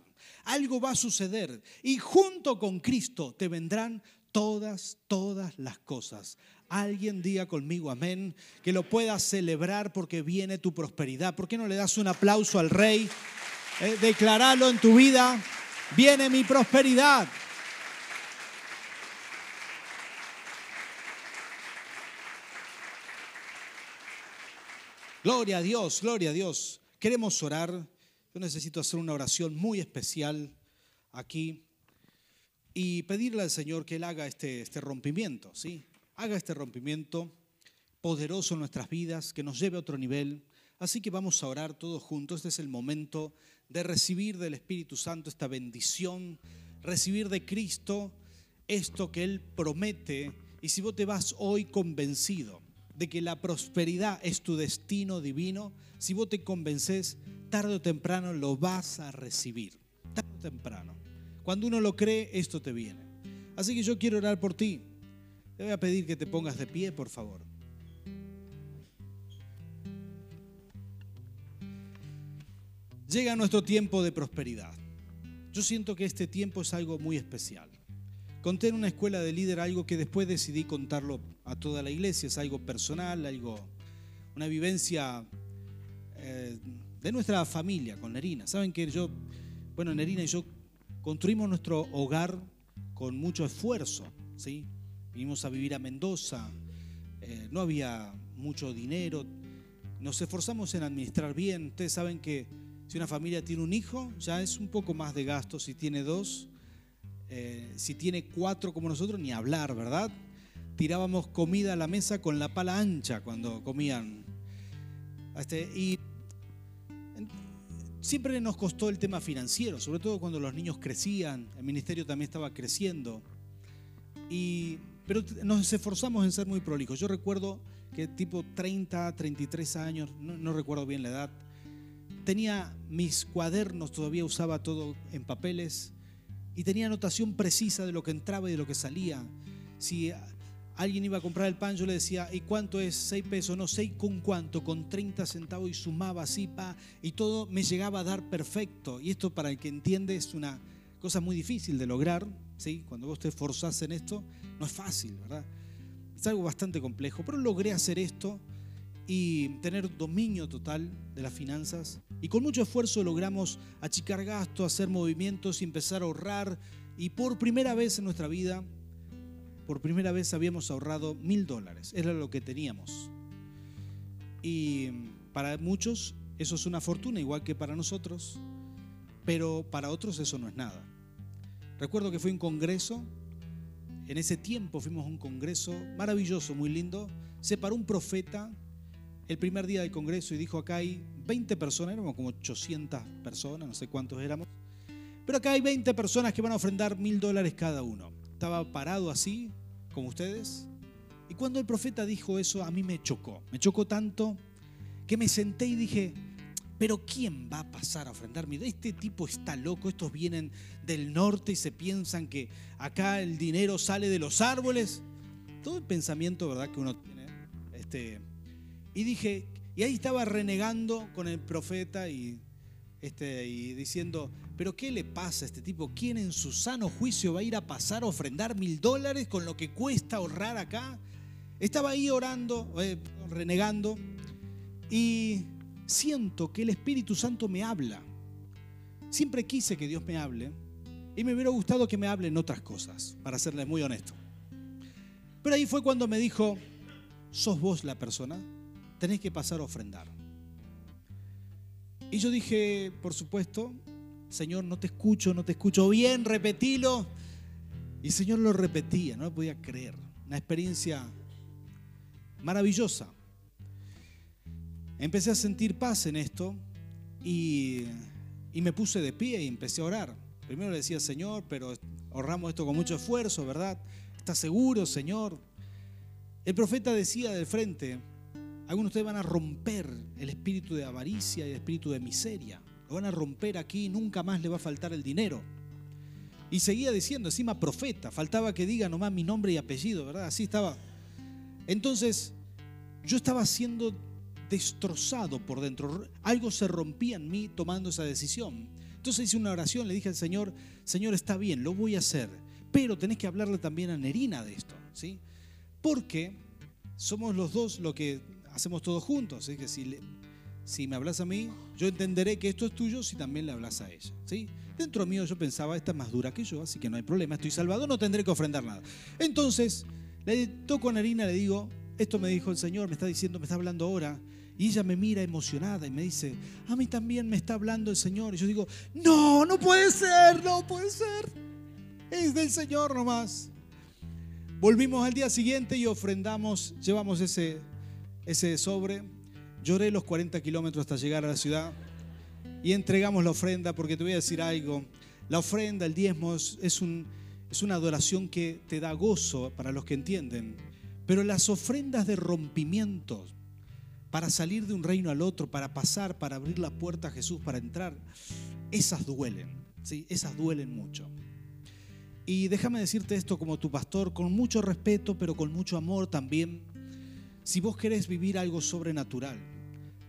algo va a suceder y junto con Cristo te vendrán todas, todas las cosas. Alguien diga conmigo, amén, que lo puedas celebrar porque viene tu prosperidad. ¿Por qué no le das un aplauso al rey? Eh, declaralo en tu vida, viene mi prosperidad. Gloria a Dios, gloria a Dios. Queremos orar. Yo necesito hacer una oración muy especial aquí y pedirle al Señor que Él haga este, este rompimiento, ¿sí? Haga este rompimiento poderoso en nuestras vidas, que nos lleve a otro nivel. Así que vamos a orar todos juntos. Este es el momento de recibir del Espíritu Santo esta bendición, recibir de Cristo esto que Él promete. Y si vos te vas hoy convencido de que la prosperidad es tu destino divino, si vos te convences, tarde o temprano lo vas a recibir. Tarde o temprano. Cuando uno lo cree, esto te viene. Así que yo quiero orar por ti. Te voy a pedir que te pongas de pie, por favor. Llega nuestro tiempo de prosperidad. Yo siento que este tiempo es algo muy especial. Conté en una escuela de líder algo que después decidí contarlo a toda la iglesia. Es algo personal, algo, una vivencia eh, de nuestra familia con Nerina. Saben que yo, bueno, Nerina y yo construimos nuestro hogar con mucho esfuerzo, ¿sí? Vinimos a vivir a Mendoza, eh, no había mucho dinero, nos esforzamos en administrar bien. Ustedes saben que si una familia tiene un hijo, ya es un poco más de gasto. Si tiene dos, eh, si tiene cuatro como nosotros, ni hablar, ¿verdad? Tirábamos comida a la mesa con la pala ancha cuando comían. Este, y siempre nos costó el tema financiero, sobre todo cuando los niños crecían, el ministerio también estaba creciendo. Y, pero nos esforzamos en ser muy prolijos. Yo recuerdo que tipo 30, 33 años, no recuerdo bien la edad, tenía mis cuadernos, todavía usaba todo en papeles y tenía anotación precisa de lo que entraba y de lo que salía. Si alguien iba a comprar el pan, yo le decía, ¿y cuánto es? ¿Seis pesos? No, ¿seis con cuánto? Con 30 centavos y sumaba así, pa, y todo me llegaba a dar perfecto. Y esto para el que entiende es una cosa muy difícil de lograr, ¿sí? Cuando vos te esforzás en esto, no es fácil, ¿verdad? Es algo bastante complejo, pero logré hacer esto y tener dominio total de las finanzas. Y con mucho esfuerzo logramos achicar gastos, hacer movimientos y empezar a ahorrar. Y por primera vez en nuestra vida, por primera vez habíamos ahorrado mil dólares. Era lo que teníamos. Y para muchos eso es una fortuna, igual que para nosotros. Pero para otros eso no es nada. Recuerdo que fue un congreso. En ese tiempo fuimos a un congreso maravilloso, muy lindo. Se paró un profeta el primer día del Congreso y dijo, acá hay 20 personas, éramos como 800 personas, no sé cuántos éramos, pero acá hay 20 personas que van a ofrendar mil dólares cada uno. Estaba parado así, como ustedes, y cuando el profeta dijo eso, a mí me chocó, me chocó tanto que me senté y dije, pero ¿quién va a pasar a ofrendar mil? Este tipo está loco, estos vienen del norte y se piensan que acá el dinero sale de los árboles. Todo el pensamiento, ¿verdad?, que uno tiene. Este, y dije, y ahí estaba renegando con el profeta y, este, y diciendo, pero ¿qué le pasa a este tipo? ¿Quién en su sano juicio va a ir a pasar a ofrendar mil dólares con lo que cuesta ahorrar acá? Estaba ahí orando, eh, renegando, y siento que el Espíritu Santo me habla. Siempre quise que Dios me hable, y me hubiera gustado que me hable en otras cosas, para serle muy honesto. Pero ahí fue cuando me dijo, ¿sos vos la persona? tenés que pasar a ofrendar. Y yo dije, por supuesto, Señor, no te escucho, no te escucho bien, repetilo. Y el Señor lo repetía, no lo podía creer. Una experiencia maravillosa. Empecé a sentir paz en esto y, y me puse de pie y empecé a orar. Primero le decía, Señor, pero ahorramos esto con mucho esfuerzo, ¿verdad? ¿Estás seguro, Señor? El profeta decía del frente, algunos de ustedes van a romper el espíritu de avaricia y el espíritu de miseria. Lo van a romper aquí y nunca más le va a faltar el dinero. Y seguía diciendo, encima profeta, faltaba que diga nomás mi nombre y apellido, ¿verdad? Así estaba. Entonces, yo estaba siendo destrozado por dentro. Algo se rompía en mí tomando esa decisión. Entonces hice una oración, le dije al Señor, Señor, está bien, lo voy a hacer, pero tenés que hablarle también a Nerina de esto, ¿sí? Porque somos los dos lo que hacemos todos juntos. Así que si, si me hablas a mí, yo entenderé que esto es tuyo si también le hablas a ella. ¿sí? Dentro mío yo pensaba, esta es más dura que yo, así que no hay problema, estoy salvado, no tendré que ofrendar nada. Entonces, le toco a Narina, le digo, esto me dijo el Señor, me está diciendo, me está hablando ahora. Y ella me mira emocionada y me dice, a mí también me está hablando el Señor. Y yo digo, no, no puede ser, no puede ser. Es del Señor nomás. Volvimos al día siguiente y ofrendamos, llevamos ese ese sobre Lloré los 40 kilómetros hasta llegar a la ciudad y entregamos la ofrenda porque te voy a decir algo. La ofrenda, el diezmo, es, un, es una adoración que te da gozo para los que entienden. Pero las ofrendas de rompimiento, para salir de un reino al otro, para pasar, para abrir la puerta a Jesús, para entrar, esas duelen, ¿sí? esas duelen mucho. Y déjame decirte esto como tu pastor, con mucho respeto, pero con mucho amor también. Si vos querés vivir algo sobrenatural,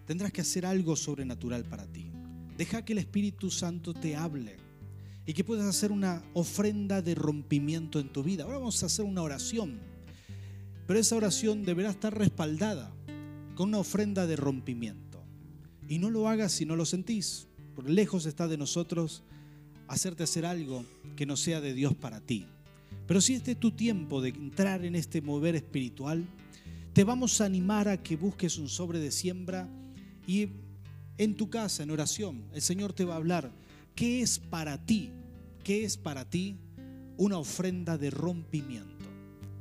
tendrás que hacer algo sobrenatural para ti. Deja que el Espíritu Santo te hable y que puedas hacer una ofrenda de rompimiento en tu vida. Ahora vamos a hacer una oración, pero esa oración deberá estar respaldada con una ofrenda de rompimiento. Y no lo hagas si no lo sentís, por lejos está de nosotros hacerte hacer algo que no sea de Dios para ti. Pero si este es tu tiempo de entrar en este mover espiritual, te vamos a animar a que busques un sobre de siembra y en tu casa, en oración, el Señor te va a hablar. ¿Qué es para ti? ¿Qué es para ti una ofrenda de rompimiento?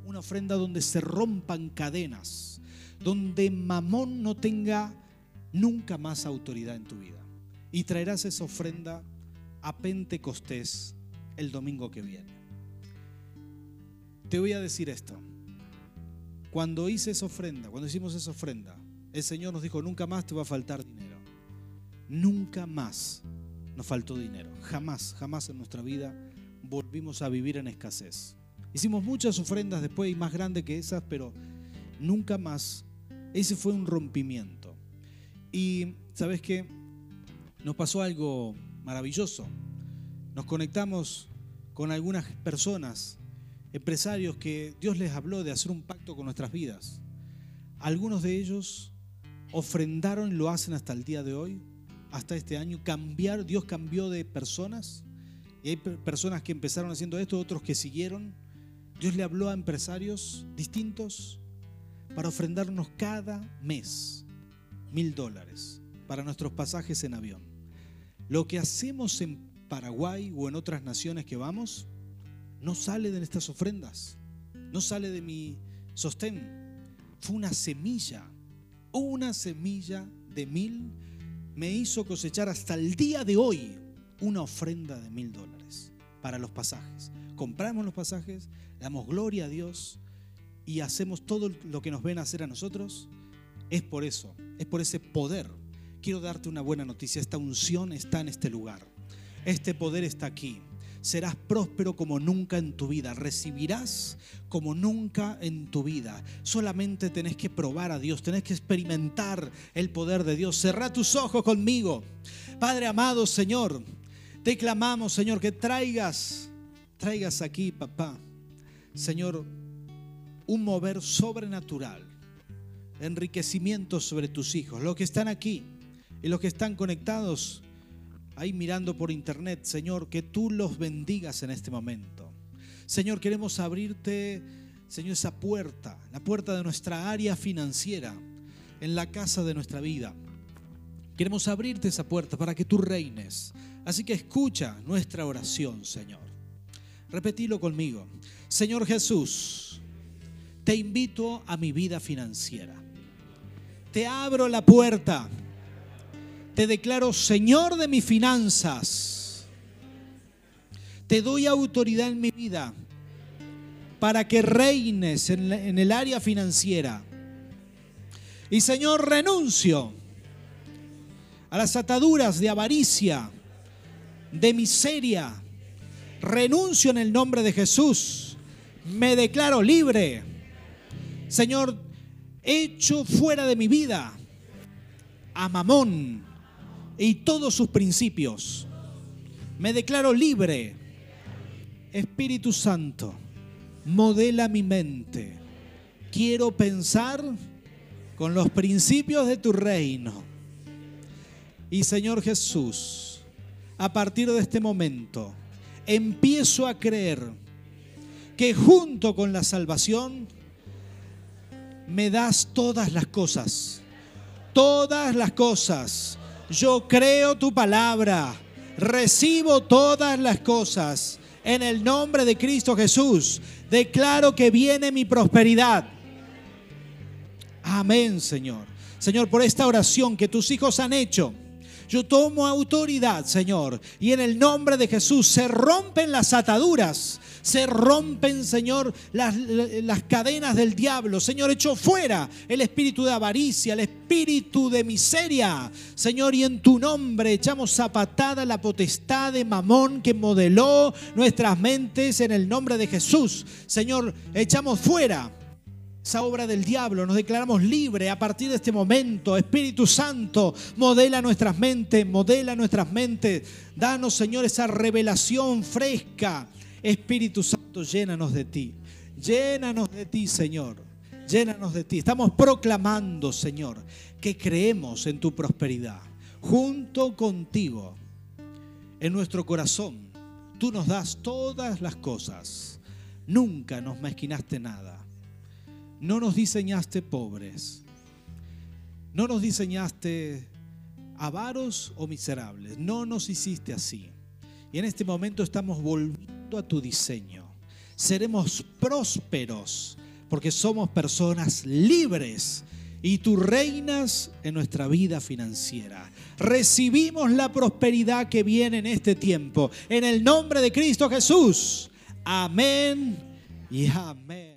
Una ofrenda donde se rompan cadenas, donde Mamón no tenga nunca más autoridad en tu vida. Y traerás esa ofrenda a Pentecostés el domingo que viene. Te voy a decir esto. Cuando hice esa ofrenda, cuando hicimos esa ofrenda, el Señor nos dijo, nunca más te va a faltar dinero. Nunca más nos faltó dinero. Jamás, jamás en nuestra vida volvimos a vivir en escasez. Hicimos muchas ofrendas después y más grandes que esas, pero nunca más. Ese fue un rompimiento. Y sabes qué? Nos pasó algo maravilloso. Nos conectamos con algunas personas, empresarios que Dios les habló de hacer un pacto con nuestras vidas. Algunos de ellos ofrendaron lo hacen hasta el día de hoy hasta este año, cambiar, Dios cambió de personas. Y hay personas que empezaron haciendo esto, otros que siguieron. Dios le habló a empresarios distintos para ofrendarnos cada mes mil dólares para nuestros pasajes en avión. Lo que hacemos en Paraguay o en otras naciones que vamos no sale de estas ofrendas, no sale de mi sostén. Fue una semilla, una semilla de mil me hizo cosechar hasta el día de hoy una ofrenda de mil dólares para los pasajes. Compramos los pasajes, damos gloria a Dios y hacemos todo lo que nos ven hacer a nosotros. Es por eso, es por ese poder. Quiero darte una buena noticia, esta unción está en este lugar. Este poder está aquí serás próspero como nunca en tu vida, recibirás como nunca en tu vida. Solamente tenés que probar a Dios, tenés que experimentar el poder de Dios. Cerra tus ojos conmigo. Padre amado, Señor, te clamamos, Señor, que traigas, traigas aquí, papá, Señor, un mover sobrenatural, enriquecimiento sobre tus hijos, los que están aquí y los que están conectados ahí mirando por internet, Señor, que tú los bendigas en este momento. Señor, queremos abrirte, Señor, esa puerta, la puerta de nuestra área financiera, en la casa de nuestra vida. Queremos abrirte esa puerta para que tú reines. Así que escucha nuestra oración, Señor. Repetilo conmigo. Señor Jesús, te invito a mi vida financiera. Te abro la puerta te declaro Señor de mis finanzas. Te doy autoridad en mi vida para que reines en, el área financiera. Y Señor, renuncio a las ataduras de avaricia, de miseria. Renuncio en el nombre de Jesús. Me declaro libre. Señor, echo fuera de mi vida a Mamón, y todos sus principios. Me declaro libre. Espíritu Santo, modela mi mente. Quiero pensar con los principios de tu reino. Y Señor Jesús, a partir de este momento, empiezo a creer que junto con la salvación me das todas las cosas. Todas las cosas yo creo tu palabra, recibo todas las cosas en el nombre de Cristo Jesús. Declaro que viene mi prosperidad. Amén, Señor. Señor, por esta oración que tus hijos han hecho. Yo tomo autoridad, Señor, y en el nombre de Jesús se rompen las ataduras, se rompen, Señor, las, las, cadenas del diablo. Señor, echo fuera el espíritu de avaricia, el espíritu de miseria. Señor, y en tu nombre echamos zapatada la potestad de Mamón que modeló nuestras mentes en el nombre de Jesús. Señor, echamos fuera esa obra del diablo, nos declaramos libres a partir de este momento. Espíritu Santo, modela nuestras mentes, modela nuestras mentes. Danos, Señor, esa revelación fresca. Espíritu Santo, llénanos de ti. Llénanos de ti, Señor. Llénanos de ti. Estamos proclamando, Señor, que creemos en tu prosperidad. Junto contigo, en nuestro corazón, tú nos das todas las cosas. Nunca nos mezquinaste nada no nos diseñaste pobres. No nos diseñaste avaros o miserables. No nos hiciste así. Y en este momento estamos volviendo a tu diseño. Seremos prósperos porque somos personas libres y tú reinas en nuestra vida financiera. Recibimos la prosperidad que viene en este tiempo. En el nombre de Cristo Jesús. Amén y amén.